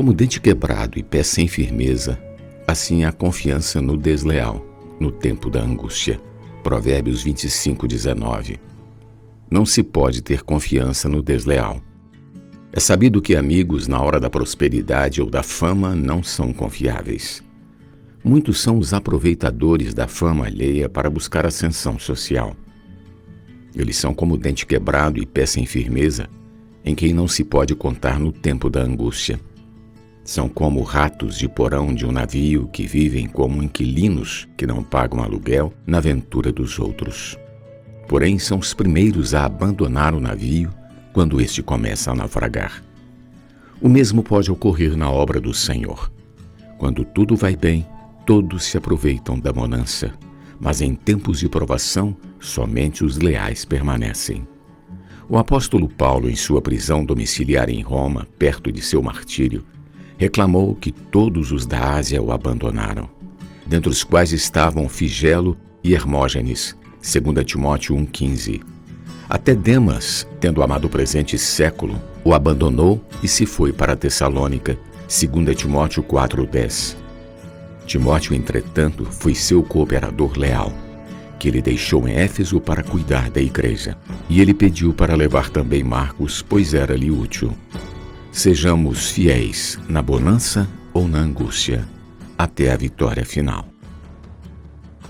Como dente quebrado e pé sem firmeza, assim a confiança no desleal, no tempo da angústia. Provérbios 25, 19. Não se pode ter confiança no desleal. É sabido que amigos na hora da prosperidade ou da fama não são confiáveis. Muitos são os aproveitadores da fama alheia para buscar ascensão social. Eles são como dente quebrado e pé sem firmeza, em quem não se pode contar no tempo da angústia. São como ratos de porão de um navio que vivem como inquilinos que não pagam aluguel na aventura dos outros. Porém, são os primeiros a abandonar o navio quando este começa a naufragar. O mesmo pode ocorrer na obra do Senhor. Quando tudo vai bem, todos se aproveitam da bonança, mas em tempos de provação, somente os leais permanecem. O apóstolo Paulo, em sua prisão domiciliar em Roma, perto de seu martírio, reclamou que todos os da Ásia o abandonaram, dentre os quais estavam Figelo e Hermógenes, 2 Timóteo 1,15. Até Demas, tendo amado o presente século, o abandonou e se foi para Tessalônica, 2 Timóteo 4,10. Timóteo, entretanto, foi seu cooperador leal, que ele deixou em Éfeso para cuidar da igreja. E ele pediu para levar também Marcos, pois era-lhe útil. Sejamos fiéis na bonança ou na angústia, até a vitória final.